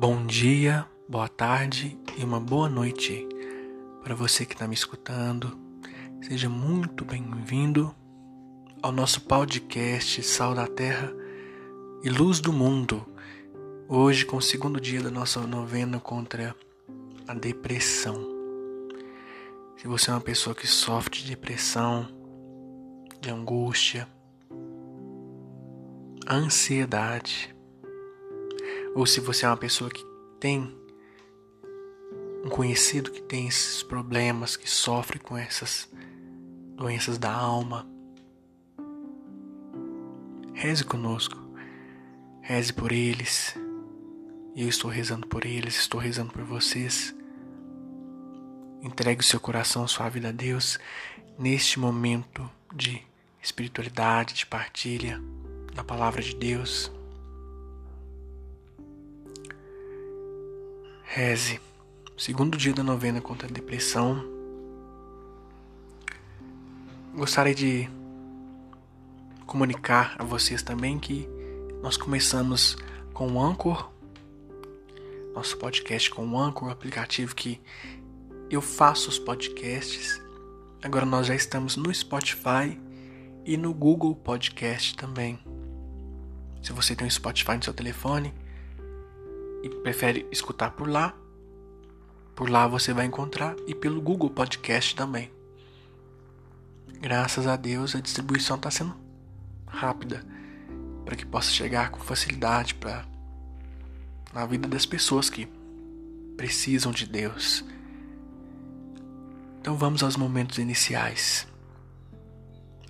Bom dia, boa tarde e uma boa noite para você que está me escutando. Seja muito bem-vindo ao nosso podcast Sal da Terra e Luz do Mundo. Hoje, com o segundo dia da nossa novena contra a depressão. Se você é uma pessoa que sofre de depressão, de angústia, ansiedade, ou se você é uma pessoa que tem um conhecido que tem esses problemas, que sofre com essas doenças da alma, reze conosco, reze por eles. Eu estou rezando por eles, estou rezando por vocês. Entregue o seu coração, sua vida a Deus neste momento de espiritualidade, de partilha da palavra de Deus. Reze. Segundo dia da novena contra a depressão. Gostaria de comunicar a vocês também que nós começamos com o Anchor, nosso podcast com o Anchor, o aplicativo que eu faço os podcasts. Agora nós já estamos no Spotify e no Google Podcast também. Se você tem um Spotify no seu telefone, e prefere escutar por lá, por lá você vai encontrar e pelo Google Podcast também. Graças a Deus a distribuição está sendo rápida para que possa chegar com facilidade para na vida das pessoas que precisam de Deus. Então vamos aos momentos iniciais,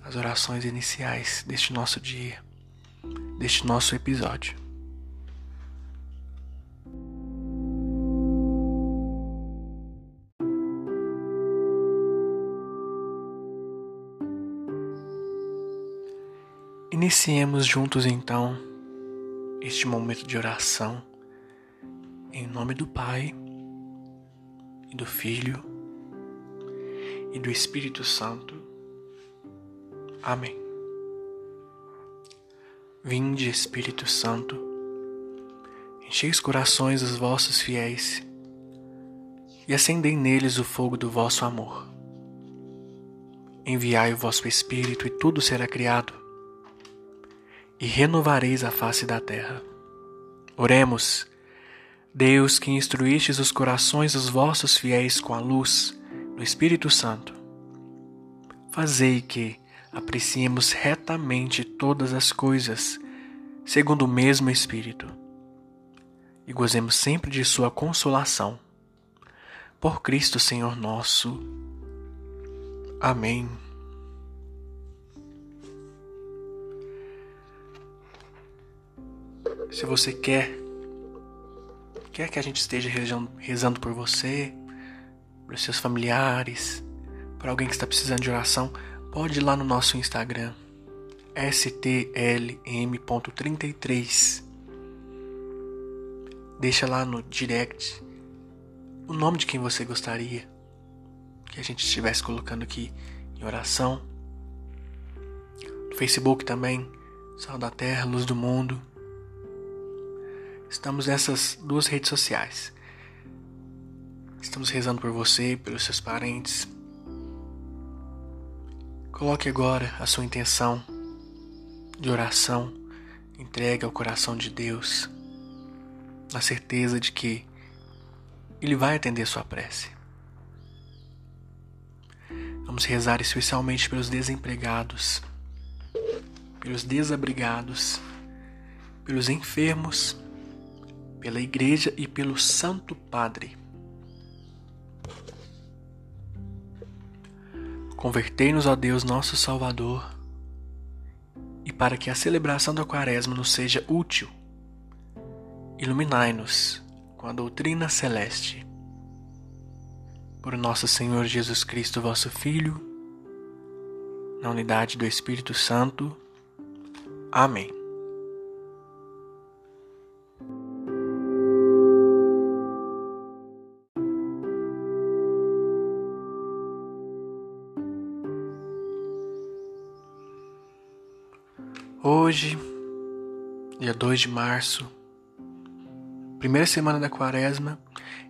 as orações iniciais deste nosso dia, deste nosso episódio. Iniciemos juntos então este momento de oração em nome do Pai e do Filho e do Espírito Santo. Amém. Vinde, Espírito Santo, enchei os corações dos vossos fiéis e acendei neles o fogo do vosso amor. Enviai o vosso Espírito e tudo será criado e renovareis a face da terra. Oremos, Deus que instruístes os corações dos vossos fiéis com a luz do Espírito Santo, fazei que apreciemos retamente todas as coisas, segundo o mesmo Espírito, e gozemos sempre de Sua consolação. Por Cristo Senhor nosso. Amém. Se você quer, quer que a gente esteja rezando, rezando por você, por seus familiares, por alguém que está precisando de oração, pode ir lá no nosso Instagram, stlm.33. Deixa lá no direct o nome de quem você gostaria que a gente estivesse colocando aqui em oração. No Facebook também, Sal da Terra, Luz do Mundo. Estamos nessas duas redes sociais. Estamos rezando por você, pelos seus parentes. Coloque agora a sua intenção de oração, entregue ao coração de Deus, na certeza de que Ele vai atender sua prece. Vamos rezar especialmente pelos desempregados, pelos desabrigados, pelos enfermos pela Igreja e pelo Santo Padre. Convertei-nos a Deus nosso Salvador, e para que a celebração da Quaresma nos seja útil, iluminai-nos com a doutrina celeste. Por nosso Senhor Jesus Cristo, vosso Filho, na unidade do Espírito Santo. Amém. Hoje, dia 2 de março, primeira semana da quaresma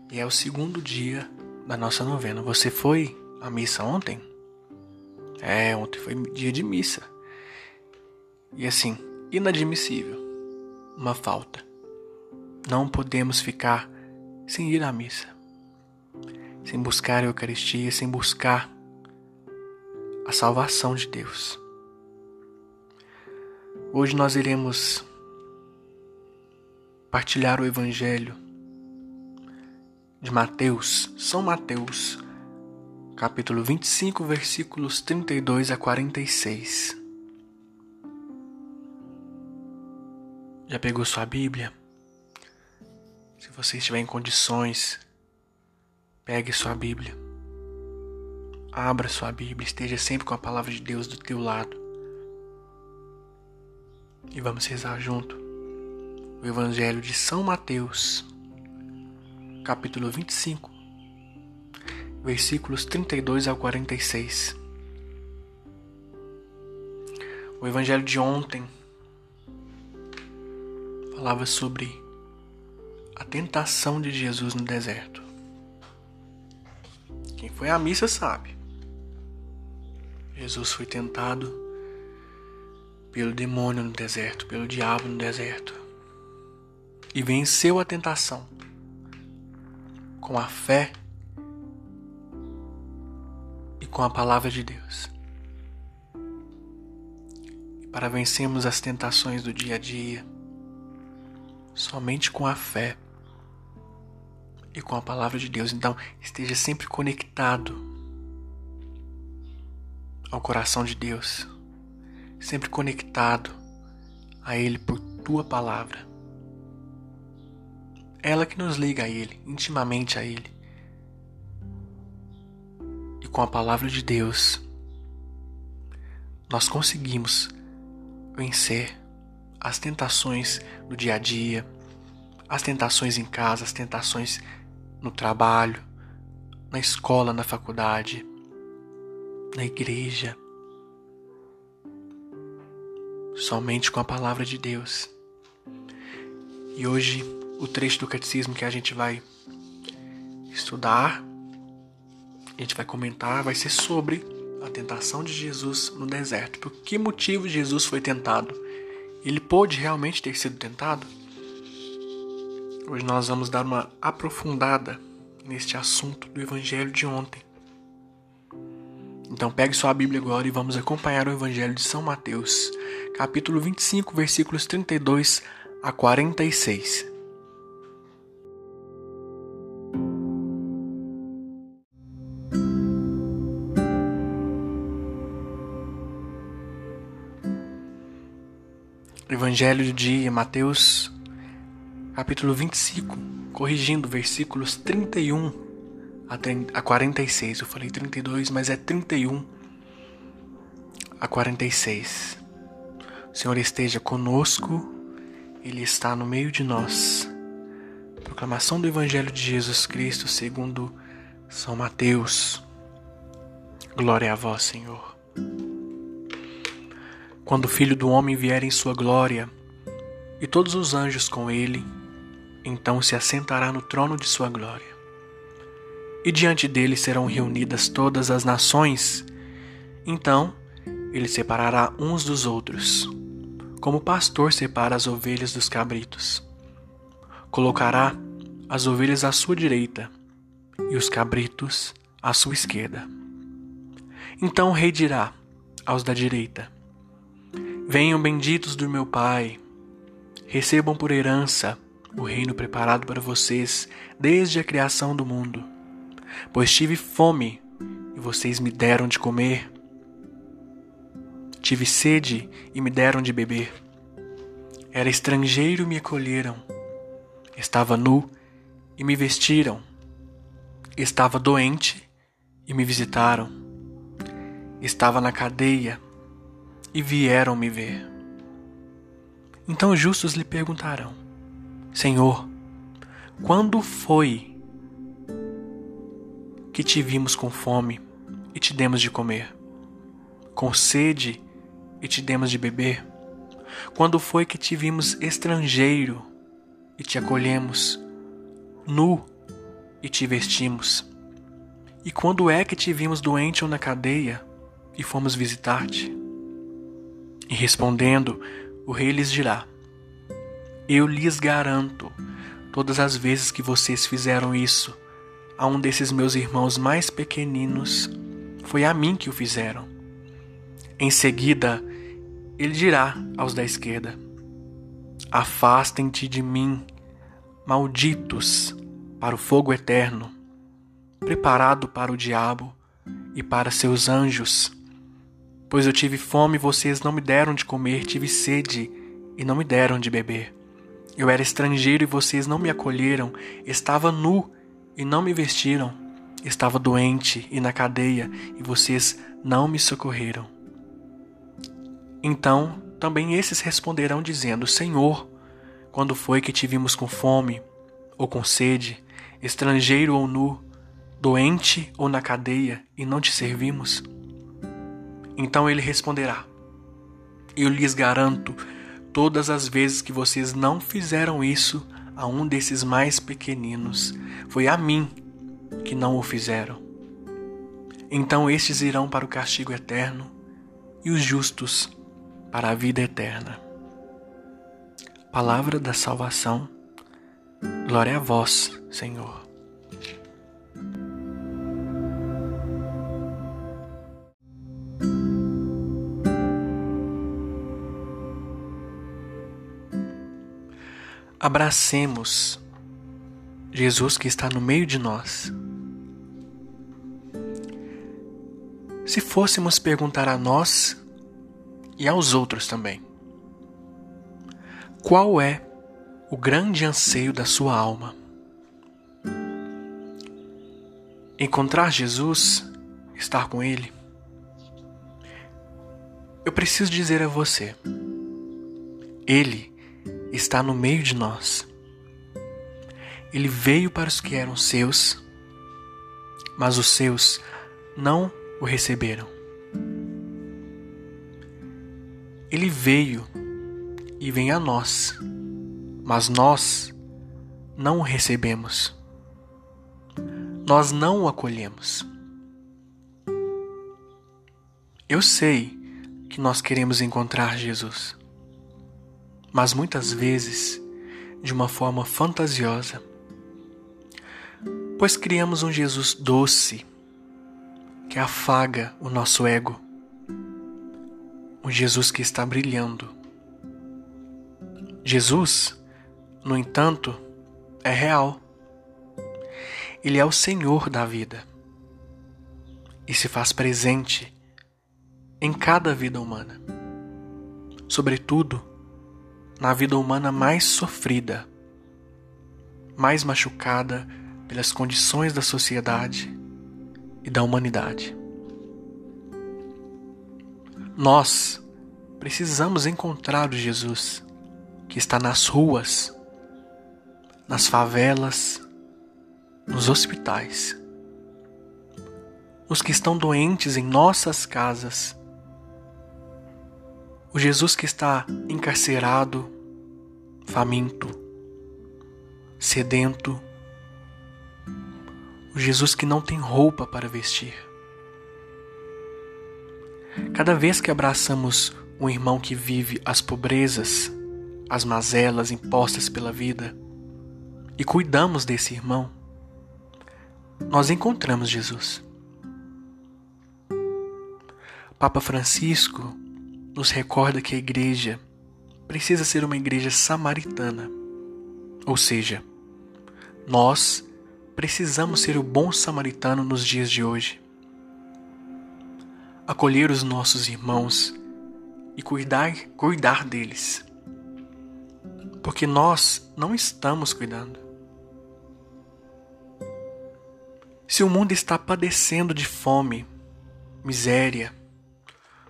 e é o segundo dia da nossa novena. Você foi à missa ontem? É, ontem foi dia de missa. E assim, inadmissível. Uma falta. Não podemos ficar sem ir à missa, sem buscar a Eucaristia, sem buscar a salvação de Deus. Hoje nós iremos partilhar o Evangelho de Mateus, São Mateus, capítulo 25, versículos 32 a 46. Já pegou sua Bíblia? Se você estiver em condições, pegue sua Bíblia. Abra sua Bíblia, esteja sempre com a palavra de Deus do teu lado. E vamos rezar junto o Evangelho de São Mateus, capítulo 25, versículos 32 ao 46. O Evangelho de ontem falava sobre a tentação de Jesus no deserto. Quem foi à missa sabe. Jesus foi tentado pelo demônio no deserto, pelo diabo no deserto. E venceu a tentação com a fé e com a palavra de Deus. E para vencermos as tentações do dia a dia, somente com a fé e com a palavra de Deus. Então, esteja sempre conectado ao coração de Deus, sempre conectado a Ele por tua palavra. Ela que nos liga a Ele, intimamente a Ele. E com a palavra de Deus, nós conseguimos vencer as tentações do dia a dia, as tentações em casa, as tentações no trabalho, na escola, na faculdade, na igreja. Somente com a palavra de Deus. E hoje, o trecho do catecismo que a gente vai estudar, a gente vai comentar, vai ser sobre a tentação de Jesus no deserto. Por que motivo Jesus foi tentado? Ele pôde realmente ter sido tentado? Hoje nós vamos dar uma aprofundada neste assunto do Evangelho de ontem. Então pegue sua Bíblia agora e vamos acompanhar o Evangelho de São Mateus, capítulo 25, versículos 32 a 46. Evangelho dia, Mateus capítulo 25, corrigindo versículos 31 a 46. Eu falei 32, mas é 31 a 46. O Senhor esteja conosco, Ele está no meio de nós. Proclamação do Evangelho de Jesus Cristo segundo São Mateus. Glória a vós, Senhor. Quando o Filho do Homem vier em sua glória, e todos os anjos com ele, então se assentará no trono de sua glória. E diante dele serão reunidas todas as nações. Então ele separará uns dos outros, como o pastor separa as ovelhas dos cabritos. Colocará as ovelhas à sua direita e os cabritos à sua esquerda. Então o rei dirá aos da direita: Venham benditos do meu Pai, recebam por herança o reino preparado para vocês desde a criação do mundo. Pois tive fome e vocês me deram de comer. Tive sede e me deram de beber. Era estrangeiro e me acolheram. Estava nu e me vestiram. Estava doente e me visitaram. Estava na cadeia e vieram me ver. Então os justos lhe perguntarão: Senhor, quando foi que te vimos com fome e te demos de comer? Com sede e te demos de beber? Quando foi que te vimos estrangeiro e te acolhemos? nu e te vestimos? E quando é que te vimos doente ou na cadeia e fomos visitar-te? E respondendo, o rei lhes dirá: Eu lhes garanto, todas as vezes que vocês fizeram isso a um desses meus irmãos mais pequeninos, foi a mim que o fizeram. Em seguida, ele dirá aos da esquerda: Afastem-te de mim, malditos, para o fogo eterno, preparado para o diabo e para seus anjos. Pois eu tive fome e vocês não me deram de comer, tive sede e não me deram de beber. Eu era estrangeiro e vocês não me acolheram, estava nu e não me vestiram, estava doente e na cadeia e vocês não me socorreram. Então também esses responderão dizendo: Senhor, quando foi que te vimos com fome ou com sede, estrangeiro ou nu, doente ou na cadeia e não te servimos? Então ele responderá: Eu lhes garanto, todas as vezes que vocês não fizeram isso a um desses mais pequeninos, foi a mim que não o fizeram. Então estes irão para o castigo eterno e os justos para a vida eterna. Palavra da salvação, glória a vós, Senhor. Abracemos Jesus que está no meio de nós. Se fôssemos perguntar a nós e aos outros também, qual é o grande anseio da sua alma? Encontrar Jesus, estar com Ele? Eu preciso dizer a você, Ele está no meio de nós. Ele veio para os que eram seus, mas os seus não o receberam. Ele veio e vem a nós, mas nós não o recebemos. Nós não o acolhemos. Eu sei que nós queremos encontrar Jesus mas muitas vezes de uma forma fantasiosa, pois criamos um Jesus doce que afaga o nosso ego, um Jesus que está brilhando. Jesus, no entanto, é real. Ele é o Senhor da vida e se faz presente em cada vida humana, sobretudo na vida humana mais sofrida, mais machucada pelas condições da sociedade e da humanidade. Nós precisamos encontrar o Jesus que está nas ruas, nas favelas, nos hospitais, os que estão doentes em nossas casas o Jesus que está encarcerado, faminto, sedento. O Jesus que não tem roupa para vestir. Cada vez que abraçamos um irmão que vive as pobrezas, as mazelas impostas pela vida, e cuidamos desse irmão, nós encontramos Jesus. Papa Francisco nos recorda que a igreja precisa ser uma igreja samaritana. Ou seja, nós precisamos ser o bom samaritano nos dias de hoje. Acolher os nossos irmãos e cuidar, cuidar deles. Porque nós não estamos cuidando. Se o mundo está padecendo de fome, miséria,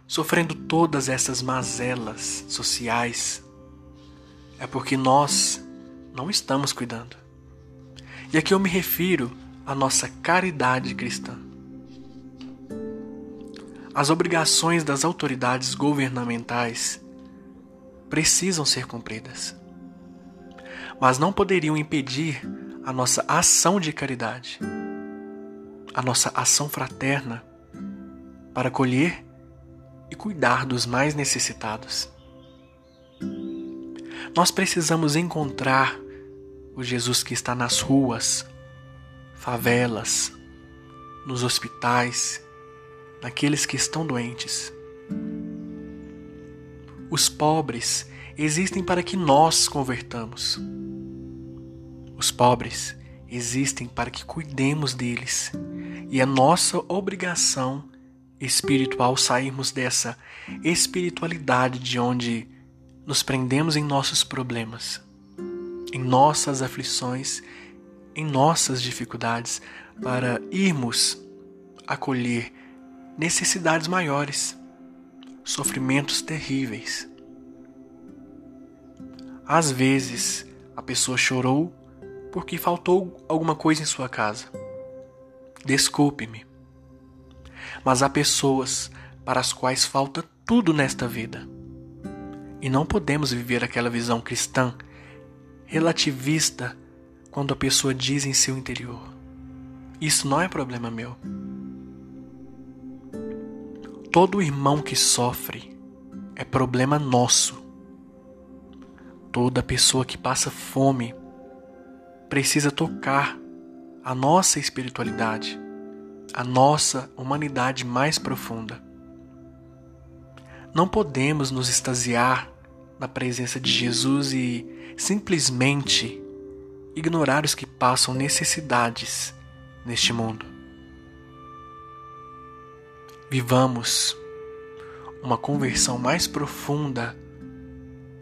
sofrendo todas essas mazelas sociais, é porque nós não estamos cuidando. E aqui eu me refiro à nossa caridade cristã. As obrigações das autoridades governamentais precisam ser cumpridas, mas não poderiam impedir a nossa ação de caridade, a nossa ação fraterna para colher e cuidar dos mais necessitados. Nós precisamos encontrar o Jesus que está nas ruas, favelas, nos hospitais, naqueles que estão doentes. Os pobres existem para que nós convertamos. Os pobres existem para que cuidemos deles. E é nossa obrigação espiritual sairmos dessa espiritualidade de onde nos prendemos em nossos problemas, em nossas aflições, em nossas dificuldades, para irmos acolher necessidades maiores, sofrimentos terríveis. Às vezes, a pessoa chorou porque faltou alguma coisa em sua casa. Desculpe-me. Mas há pessoas para as quais falta tudo nesta vida. E não podemos viver aquela visão cristã relativista quando a pessoa diz em seu interior: Isso não é problema meu. Todo irmão que sofre é problema nosso. Toda pessoa que passa fome precisa tocar a nossa espiritualidade, a nossa humanidade mais profunda. Não podemos nos extasiar na presença de Jesus e simplesmente ignorar os que passam necessidades neste mundo. Vivamos uma conversão mais profunda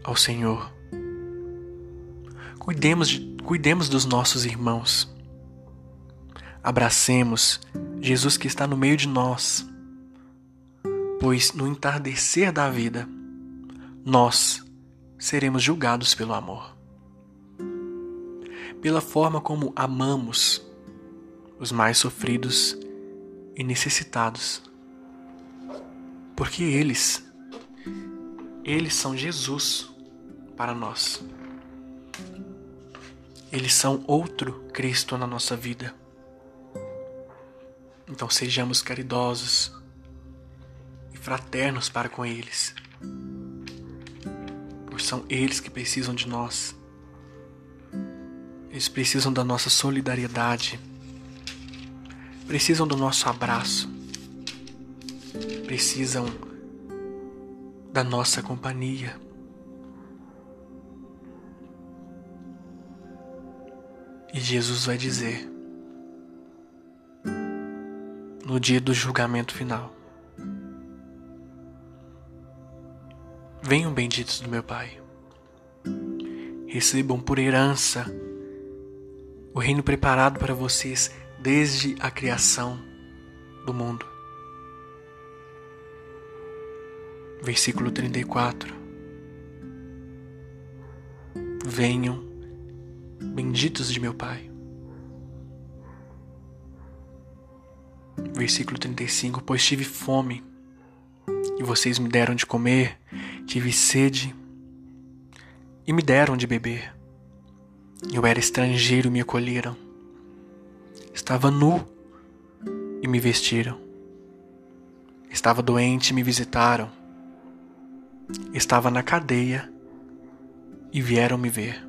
ao Senhor. Cuidemos, de, cuidemos dos nossos irmãos. Abracemos Jesus que está no meio de nós, pois no entardecer da vida, nós seremos julgados pelo amor. Pela forma como amamos os mais sofridos e necessitados porque eles, eles são Jesus para nós. Eles são outro Cristo na nossa vida. Então sejamos caridosos e fraternos para com eles. Pois são eles que precisam de nós. Eles precisam da nossa solidariedade. Precisam do nosso abraço precisam da nossa companhia. E Jesus vai dizer, no dia do julgamento final: Venham benditos do meu Pai, recebam por herança o reino preparado para vocês desde a criação do mundo. Versículo 34. Venham, benditos de meu Pai. Versículo 35. Pois tive fome e vocês me deram de comer, tive sede e me deram de beber. Eu era estrangeiro e me acolheram. Estava nu e me vestiram. Estava doente e me visitaram estava na cadeia e vieram me ver.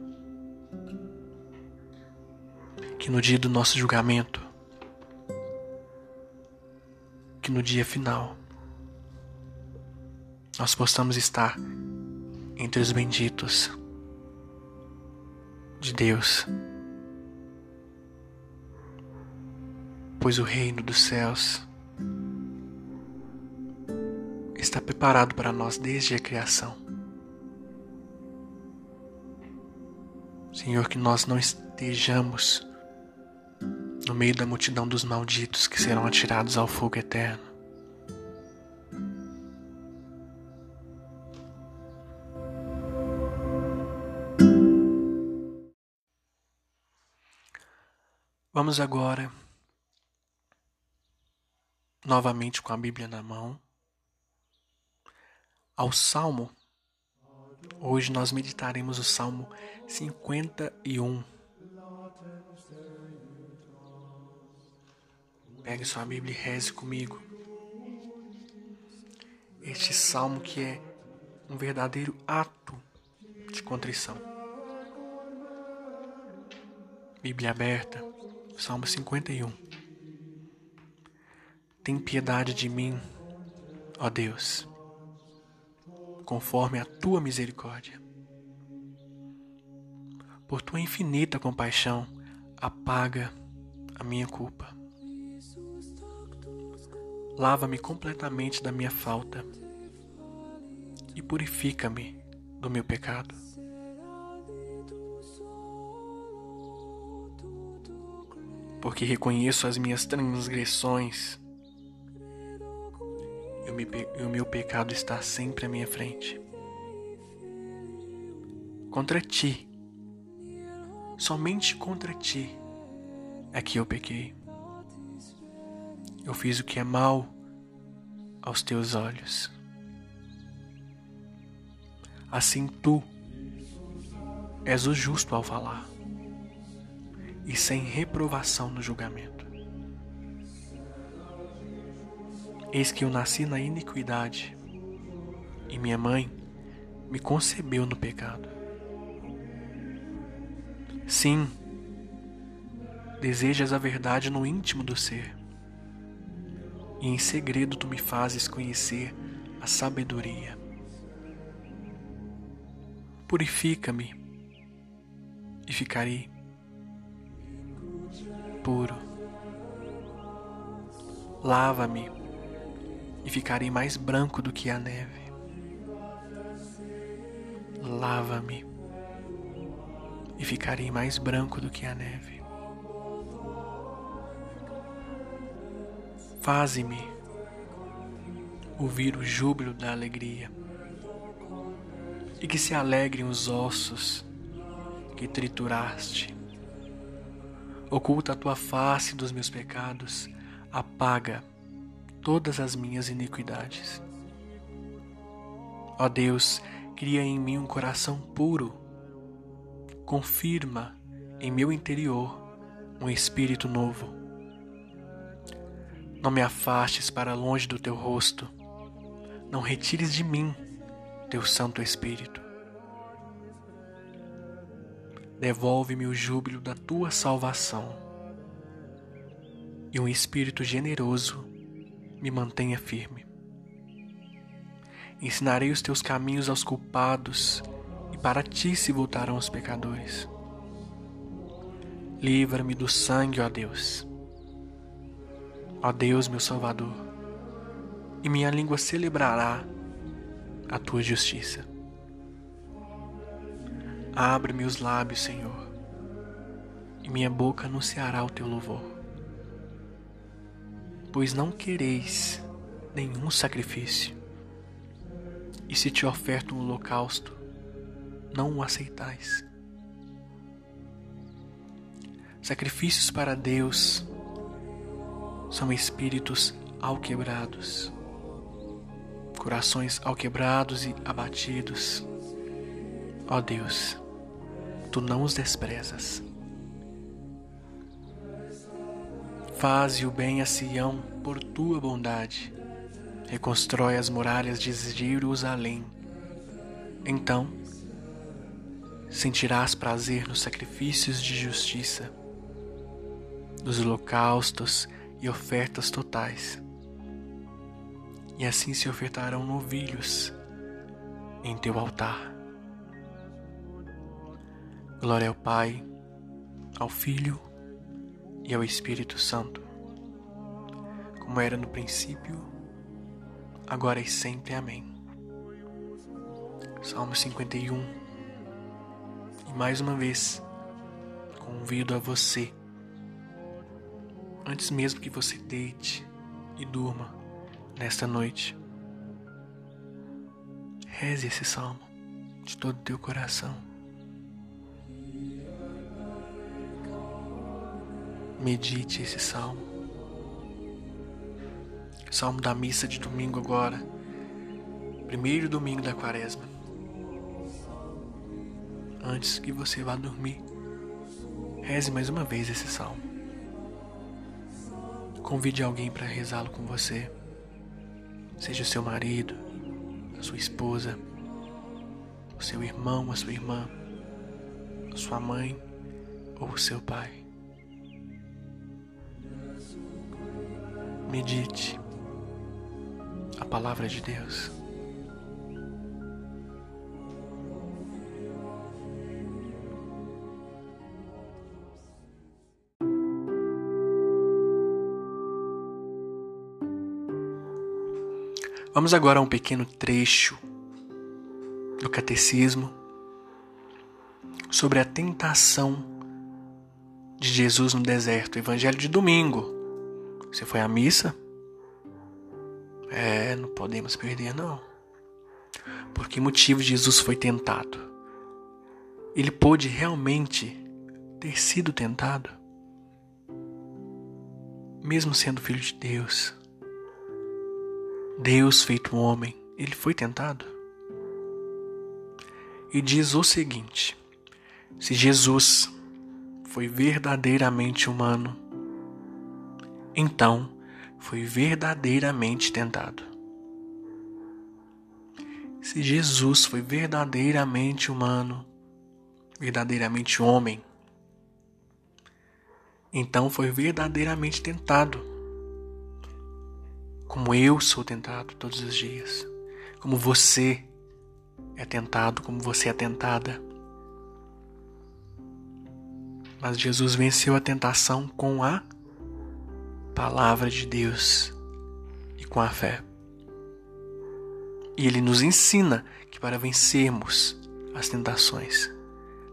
Que no dia do nosso julgamento, que no dia final, nós possamos estar entre os benditos de Deus, pois o reino dos céus está preparado para nós desde a criação. Senhor, que nós não estejamos no meio da multidão dos malditos que serão atirados ao fogo eterno. Vamos agora, novamente com a Bíblia na mão, ao Salmo. Hoje nós meditaremos o Salmo 51. Pegue sua Bíblia e reze comigo. Este salmo que é um verdadeiro ato de contrição. Bíblia aberta, Salmo 51. Tem piedade de mim, ó Deus, conforme a tua misericórdia. Por tua infinita compaixão, apaga a minha culpa. Lava-me completamente da minha falta e purifica-me do meu pecado. Porque reconheço as minhas transgressões e o meu pecado está sempre à minha frente. Contra ti, somente contra ti é que eu pequei. Eu fiz o que é mal aos teus olhos. Assim tu és o justo ao falar e sem reprovação no julgamento. Eis que eu nasci na iniquidade e minha mãe me concebeu no pecado. Sim, desejas a verdade no íntimo do ser e em segredo tu me fazes conhecer a sabedoria. Purifica-me e ficarei puro. Lava-me e ficarei mais branco do que a neve. Lava-me e ficarei mais branco do que a neve. Faze-me ouvir o júbilo da alegria e que se alegrem os ossos que trituraste. Oculta a tua face dos meus pecados, apaga todas as minhas iniquidades. Ó Deus, cria em mim um coração puro, confirma em meu interior um espírito novo não me afastes para longe do teu rosto, não retires de mim teu Santo Espírito. Devolve-me o júbilo da tua salvação e um espírito generoso me mantenha firme. Ensinarei os teus caminhos aos culpados e para ti se voltarão os pecadores. Livra-me do sangue, ó Deus Ó Deus, meu Salvador, e minha língua celebrará a tua justiça. Abre-me os lábios, Senhor, e minha boca anunciará o teu louvor. Pois não quereis nenhum sacrifício, e se te oferto um holocausto, não o aceitais. Sacrifícios para Deus são espíritos alquebrados, corações alquebrados e abatidos. Ó Deus, tu não os desprezas. Faze o bem a Sião por tua bondade. Reconstrói as muralhas de Jerusalém. Então, sentirás prazer nos sacrifícios de justiça, nos holocaustos e ofertas totais. E assim se ofertarão novilhos em teu altar. Glória ao Pai, ao Filho e ao Espírito Santo, como era no princípio, agora e sempre. Amém. Salmo 51. E mais uma vez, convido a você antes mesmo que você deite e durma nesta noite. Reze esse salmo de todo o teu coração. Medite esse salmo. Salmo da missa de domingo agora. Primeiro domingo da quaresma. Antes que você vá dormir, reze mais uma vez esse salmo. Convide alguém para rezá-lo com você, seja seu marido, a sua esposa, o seu irmão, a sua irmã, a sua mãe ou o seu pai. Medite a palavra de Deus. Vamos agora a um pequeno trecho do Catecismo sobre a tentação de Jesus no deserto, Evangelho de domingo. Você foi à missa? É, não podemos perder, não. Por que motivo Jesus foi tentado? Ele pôde realmente ter sido tentado? Mesmo sendo filho de Deus, Deus feito homem, ele foi tentado? E diz o seguinte: se Jesus foi verdadeiramente humano, então foi verdadeiramente tentado. Se Jesus foi verdadeiramente humano, verdadeiramente homem, então foi verdadeiramente tentado como eu sou tentado todos os dias, como você é tentado, como você é tentada. Mas Jesus venceu a tentação com a palavra de Deus e com a fé. E ele nos ensina que para vencermos as tentações,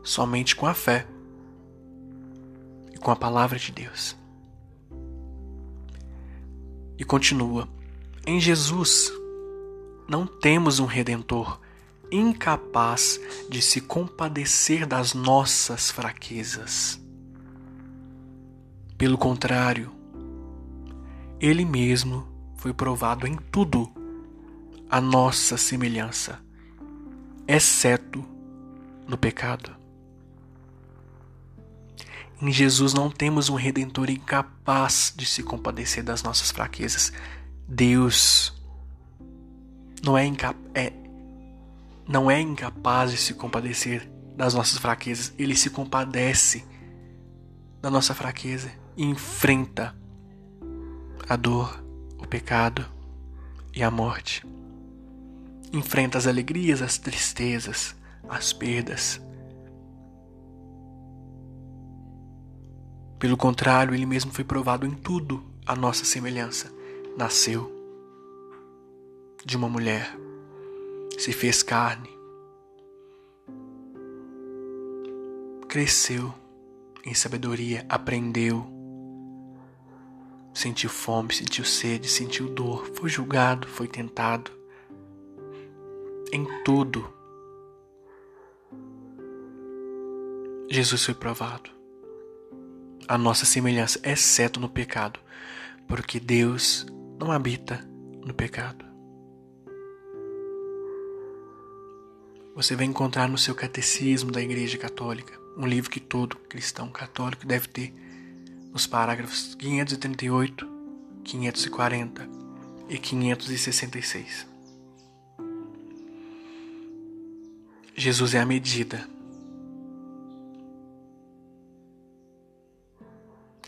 somente com a fé e com a palavra de Deus. E continua: Em Jesus não temos um redentor incapaz de se compadecer das nossas fraquezas. Pelo contrário, ele mesmo foi provado em tudo a nossa semelhança, exceto no pecado. Em Jesus não temos um redentor incapaz de se compadecer das nossas fraquezas. Deus não é, é, não é incapaz de se compadecer das nossas fraquezas. Ele se compadece da nossa fraqueza e enfrenta a dor, o pecado e a morte. Enfrenta as alegrias, as tristezas, as perdas Pelo contrário, ele mesmo foi provado em tudo a nossa semelhança. Nasceu de uma mulher, se fez carne, cresceu em sabedoria, aprendeu, sentiu fome, sentiu sede, sentiu dor, foi julgado, foi tentado. Em tudo, Jesus foi provado a nossa semelhança, exceto no pecado, porque Deus não habita no pecado. Você vai encontrar no seu catecismo da Igreja Católica, um livro que todo cristão católico deve ter, nos parágrafos 538, 540 e 566. Jesus é a medida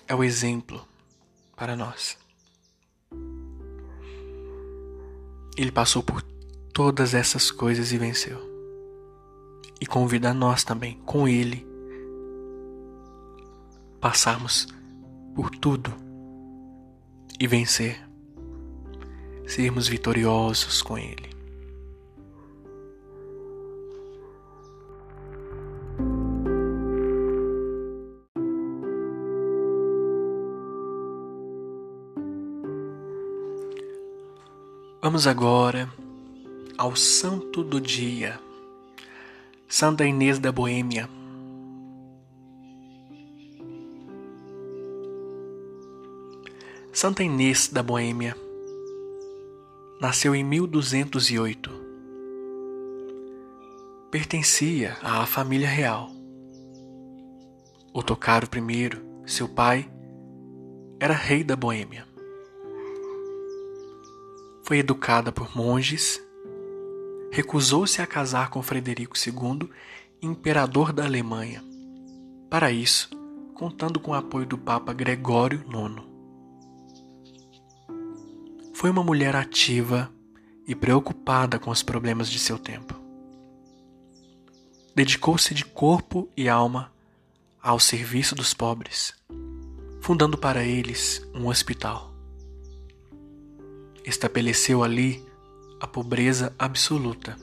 é o exemplo para nós. Ele passou por todas essas coisas e venceu. E convida a nós também, com Ele, passarmos por tudo e vencer, sermos vitoriosos com Ele. Vamos agora ao santo do dia, Santa Inês da Boêmia. Santa Inês da Boêmia nasceu em 1208. Pertencia à família real. Otocaro I, seu pai, era rei da Boêmia. Foi educada por monges, recusou-se a casar com Frederico II, imperador da Alemanha. Para isso, contando com o apoio do Papa Gregório IX. Foi uma mulher ativa e preocupada com os problemas de seu tempo. Dedicou-se de corpo e alma ao serviço dos pobres, fundando para eles um hospital. Estabeleceu ali a pobreza absoluta,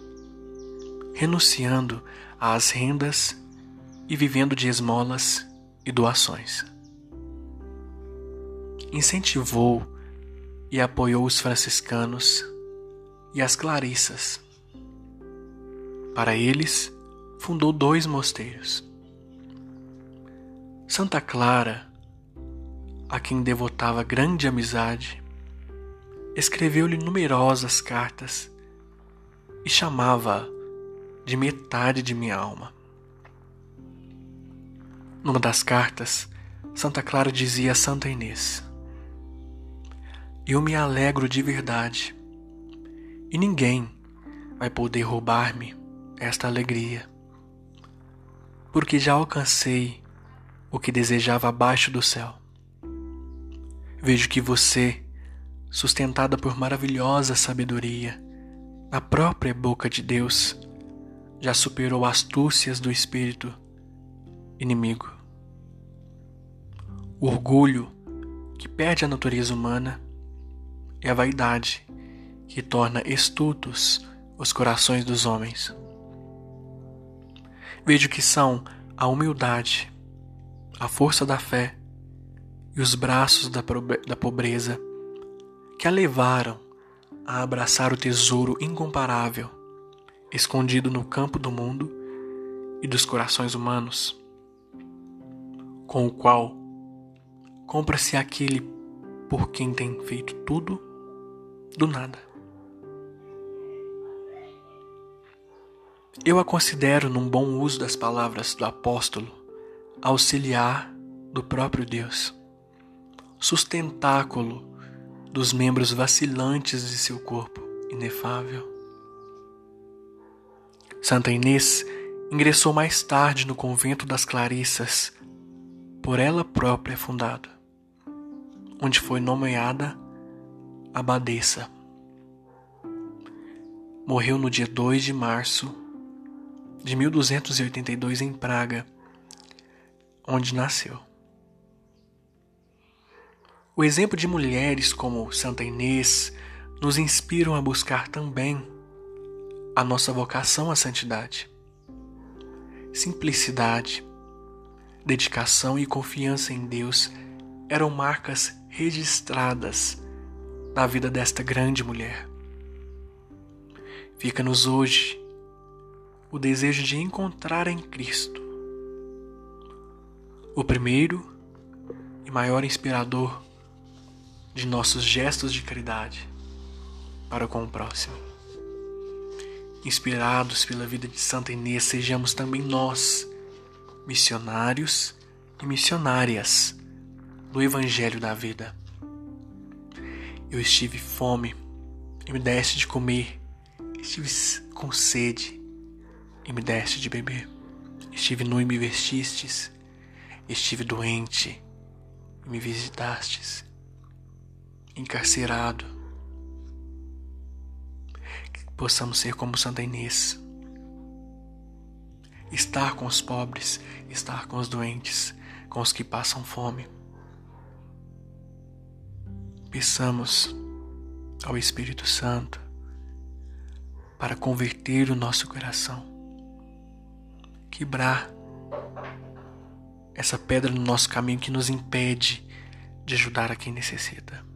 renunciando às rendas e vivendo de esmolas e doações. Incentivou e apoiou os franciscanos e as clarissas. Para eles, fundou dois mosteiros. Santa Clara, a quem devotava grande amizade, escreveu-lhe numerosas cartas e chamava-a de metade de minha alma. Numa das cartas, Santa Clara dizia a Santa Inês: Eu me alegro de verdade, e ninguém vai poder roubar-me esta alegria, porque já alcancei o que desejava abaixo do céu. Vejo que você, sustentada por maravilhosa sabedoria, na própria boca de Deus, já superou astúcias do espírito inimigo. O orgulho, que perde a natureza humana, é a vaidade, que torna estultos os corações dos homens. Vejo que são a humildade, a força da fé e os braços da pobreza que a levaram a abraçar o tesouro incomparável escondido no campo do mundo e dos corações humanos com o qual compra-se aquele por quem tem feito tudo do nada. Eu a considero, num bom uso das palavras do apóstolo, auxiliar do próprio Deus, sustentáculo dos membros vacilantes de seu corpo inefável. Santa Inês ingressou mais tarde no convento das Clarissas por ela própria fundado, onde foi nomeada abadesa. Morreu no dia 2 de março de 1282 em Praga, onde nasceu. O exemplo de mulheres como Santa Inês nos inspiram a buscar também a nossa vocação à santidade. Simplicidade, dedicação e confiança em Deus eram marcas registradas na vida desta grande mulher. Fica-nos hoje o desejo de encontrar em Cristo o primeiro e maior inspirador de nossos gestos de caridade para com o próximo. Inspirados pela vida de Santa Inês, sejamos também nós missionários e missionárias do Evangelho da vida. Eu estive fome e me deste de comer, estive com sede e me deste de beber, estive nu e me vestistes, estive doente e me visitastes, encarcerado. Que possamos ser como Santa Inês estar com os pobres, estar com os doentes, com os que passam fome. Peçamos ao Espírito Santo para converter o nosso coração, quebrar essa pedra no nosso caminho que nos impede de ajudar a quem necessita.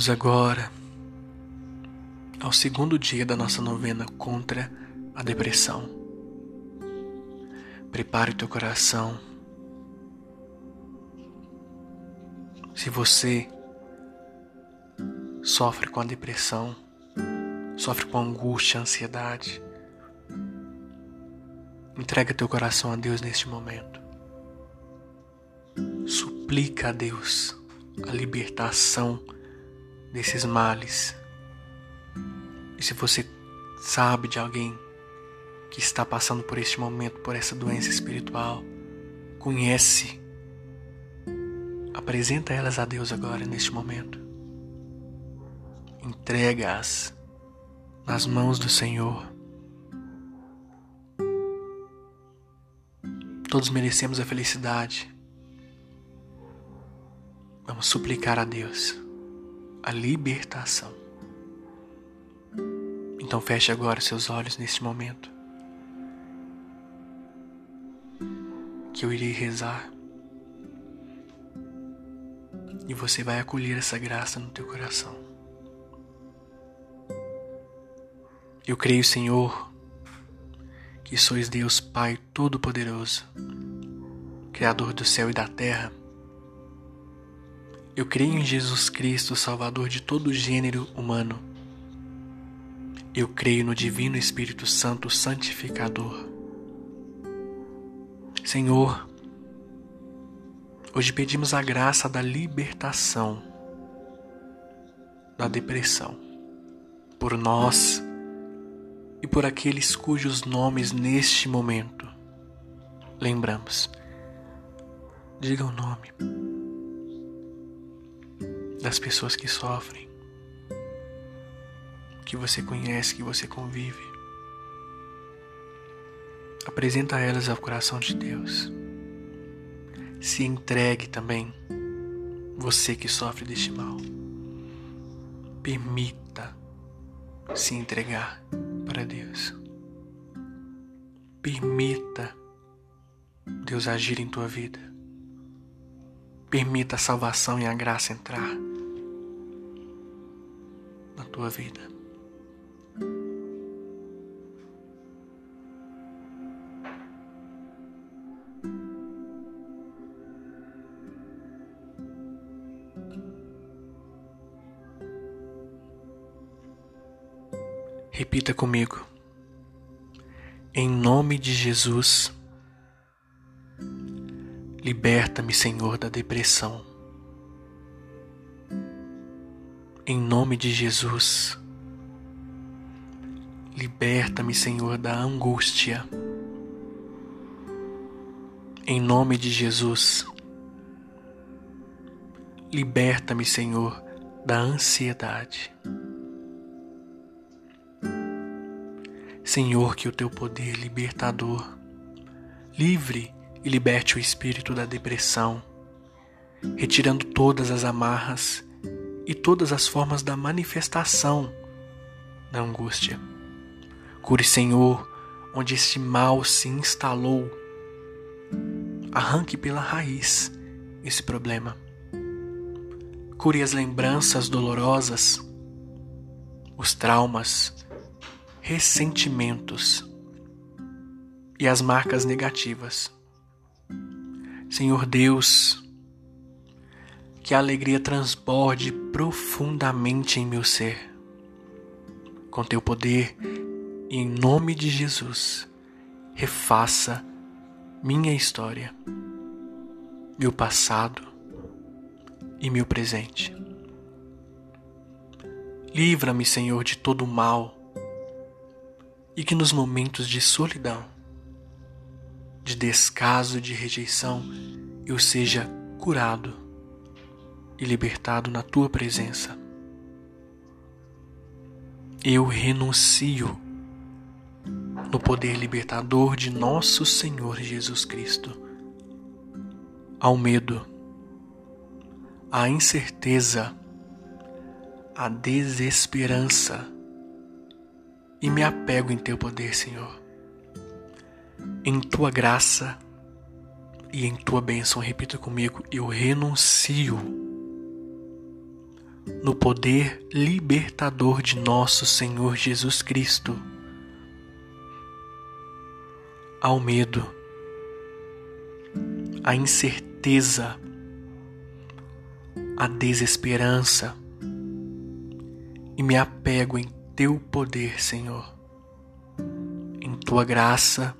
Vamos agora ao segundo dia da nossa novena contra a depressão. Prepare o teu coração Se você sofre com a depressão, sofre com angústia, ansiedade, entrega teu coração a Deus neste momento. Suplica a Deus a libertação desses males. E se você sabe de alguém que está passando por este momento, por essa doença espiritual, conhece Apresenta elas a Deus agora, neste momento. Entrega-as nas mãos do Senhor. Todos merecemos a felicidade. Vamos suplicar a Deus a libertação. Então feche agora seus olhos neste momento. Que eu irei rezar e você vai acolher essa graça no teu coração. Eu creio, Senhor, que sois Deus Pai Todo-Poderoso, Criador do céu e da terra. Eu creio em Jesus Cristo, Salvador de todo o gênero humano. Eu creio no Divino Espírito Santo Santificador. Senhor, Hoje pedimos a graça da libertação da depressão por nós e por aqueles cujos nomes neste momento lembramos. Diga o nome das pessoas que sofrem, que você conhece, que você convive. Apresenta elas ao coração de Deus. Se entregue também, você que sofre deste mal. Permita se entregar para Deus. Permita Deus agir em tua vida. Permita a salvação e a graça entrar tua vida. Repita comigo. Em nome de Jesus, liberta-me, Senhor, da depressão. Em nome de Jesus, liberta-me, Senhor, da angústia. Em nome de Jesus, liberta-me, Senhor, da ansiedade. Senhor, que o teu poder libertador livre e liberte o espírito da depressão, retirando todas as amarras e todas as formas da manifestação da angústia. Cure, Senhor, onde este mal se instalou. Arranque pela raiz esse problema. Cure as lembranças dolorosas, os traumas, ressentimentos e as marcas negativas. Senhor Deus, que a alegria transborde profundamente em meu ser. Com teu poder, em nome de Jesus, refaça minha história, meu passado e meu presente. Livra-me, Senhor, de todo mal e que nos momentos de solidão, de descaso, de rejeição, eu seja curado e libertado na tua presença. Eu renuncio no poder libertador de nosso Senhor Jesus Cristo ao medo, à incerteza, à desesperança e me apego em teu poder, Senhor. Em tua graça e em tua bênção, repita comigo, eu renuncio no poder libertador de nosso Senhor Jesus Cristo ao medo, à incerteza, a desesperança e me apego em teu poder, Senhor, em tua graça,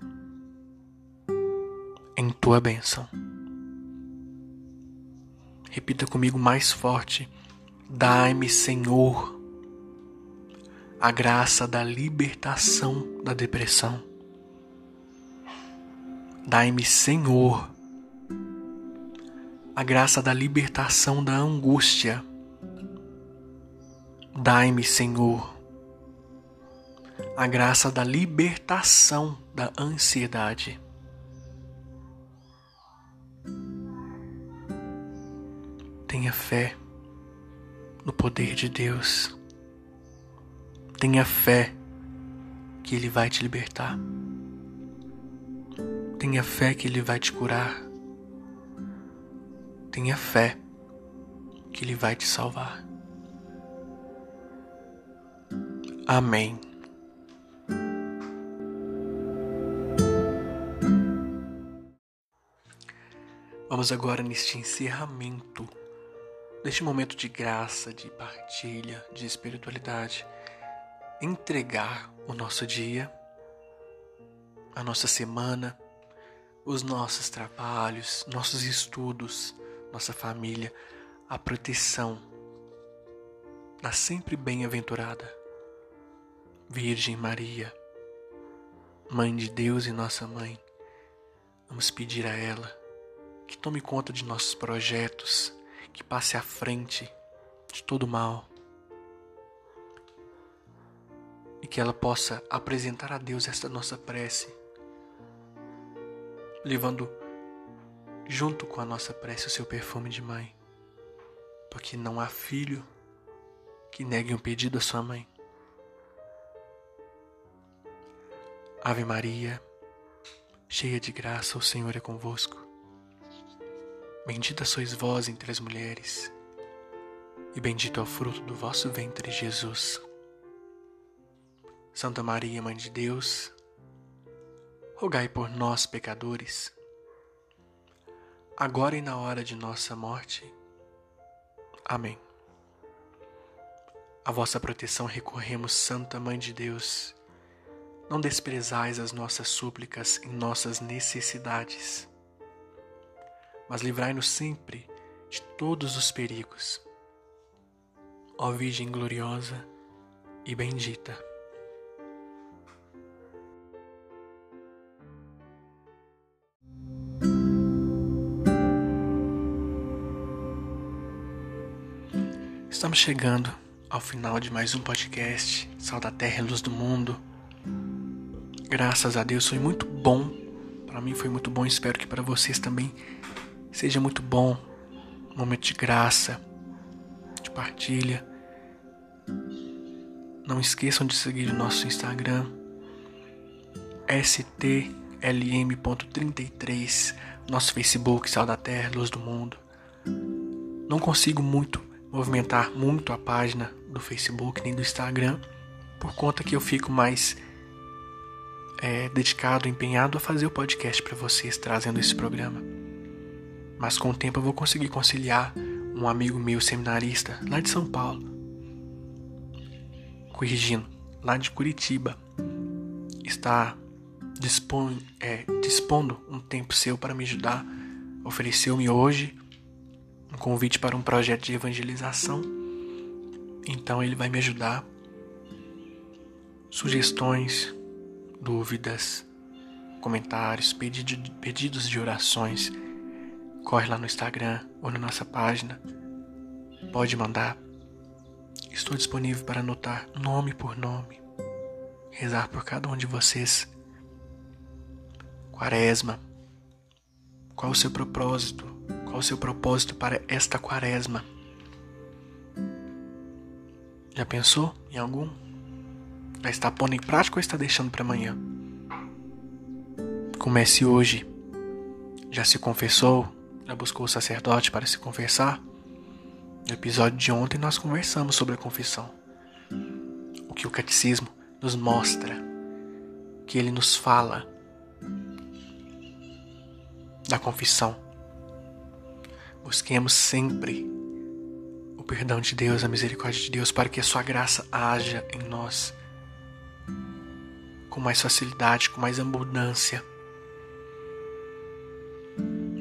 em tua bênção. Repita comigo mais forte: Dai-me, Senhor, a graça da libertação da depressão. Dai-me, Senhor, a graça da libertação da angústia. Dai-me, Senhor, a graça da libertação da ansiedade. Tenha fé no poder de Deus. Tenha fé que Ele vai te libertar. Tenha fé que Ele vai te curar. Tenha fé que Ele vai te salvar. Amém. Vamos agora neste encerramento, neste momento de graça, de partilha, de espiritualidade, entregar o nosso dia, a nossa semana, os nossos trabalhos, nossos estudos, nossa família, a proteção da sempre bem-aventurada Virgem Maria, Mãe de Deus e nossa Mãe. Vamos pedir a ela que tome conta de nossos projetos, que passe à frente de todo mal e que ela possa apresentar a Deus esta nossa prece, levando junto com a nossa prece o seu perfume de mãe, porque não há filho que negue um pedido à sua mãe. Ave Maria, cheia de graça, o Senhor é convosco. Bendita sois vós entre as mulheres, e bendito é o fruto do vosso ventre, Jesus. Santa Maria, Mãe de Deus, rogai por nós, pecadores, agora e na hora de nossa morte. Amém. A vossa proteção recorremos, Santa Mãe de Deus. Não desprezais as nossas súplicas em nossas necessidades, mas livrai-nos sempre de todos os perigos. Ó Virgem gloriosa e bendita. Estamos chegando ao final de mais um podcast, Sal da Terra e Luz do Mundo. Graças a Deus foi muito bom. Para mim foi muito bom, espero que para vocês também seja muito bom. Um momento de graça, de partilha. Não esqueçam de seguir o nosso Instagram stlm.33, nosso Facebook Sal da Terra, Luz do Mundo. Não consigo muito movimentar muito a página do Facebook nem do Instagram, por conta que eu fico mais é, dedicado, empenhado a fazer o podcast para vocês, trazendo esse programa. Mas com o tempo eu vou conseguir conciliar um amigo meu seminarista lá de São Paulo, corrigindo, lá de Curitiba, está dispon, é, dispondo um tempo seu para me ajudar. Ofereceu-me hoje um convite para um projeto de evangelização. Então ele vai me ajudar. Sugestões, dúvidas, comentários, pedido, pedidos de orações, corre lá no Instagram ou na nossa página. Pode mandar. Estou disponível para anotar nome por nome, rezar por cada um de vocês. Quaresma. Qual o seu propósito? Qual o seu propósito para esta quaresma? Já pensou em algum? Já está pondo em prática ou está deixando para amanhã? Comece hoje. Já se confessou? Buscou o sacerdote para se confessar? No episódio de ontem nós conversamos sobre a confissão. O que o catecismo nos mostra, que ele nos fala da confissão Busquemos sempre perdão de Deus, a misericórdia de Deus, para que a sua graça haja em nós com mais facilidade, com mais abundância.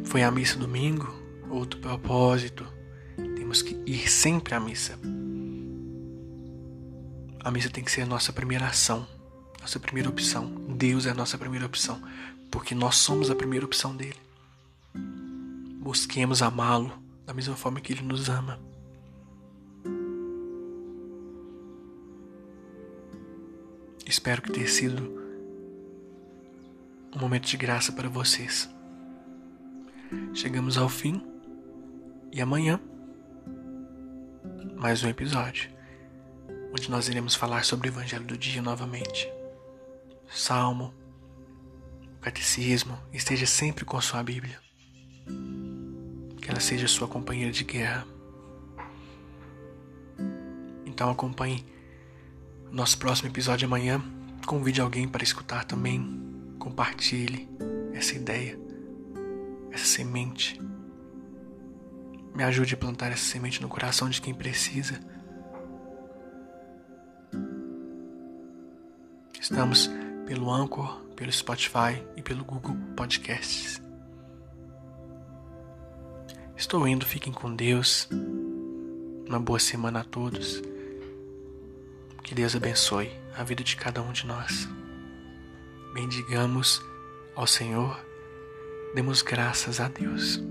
Foi a missa domingo, outro propósito. Temos que ir sempre à missa. A missa tem que ser a nossa primeira ação, nossa primeira opção. Deus é a nossa primeira opção, porque nós somos a primeira opção dele. Busquemos amá-lo da mesma forma que ele nos ama. Espero que tenha sido um momento de graça para vocês. Chegamos ao fim e amanhã mais um episódio onde nós iremos falar sobre o Evangelho do dia novamente. Salmo, catecismo, esteja sempre com sua Bíblia. Que ela seja sua companheira de guerra. Então acompanhe nosso próximo episódio amanhã. Convide alguém para escutar também. Compartilhe essa ideia, essa semente. Me ajude a plantar essa semente no coração de quem precisa. Estamos pelo Anchor, pelo Spotify e pelo Google Podcasts. Estou indo, fiquem com Deus. Uma boa semana a todos. Que Deus abençoe a vida de cada um de nós. Bendigamos ao Senhor, demos graças a Deus.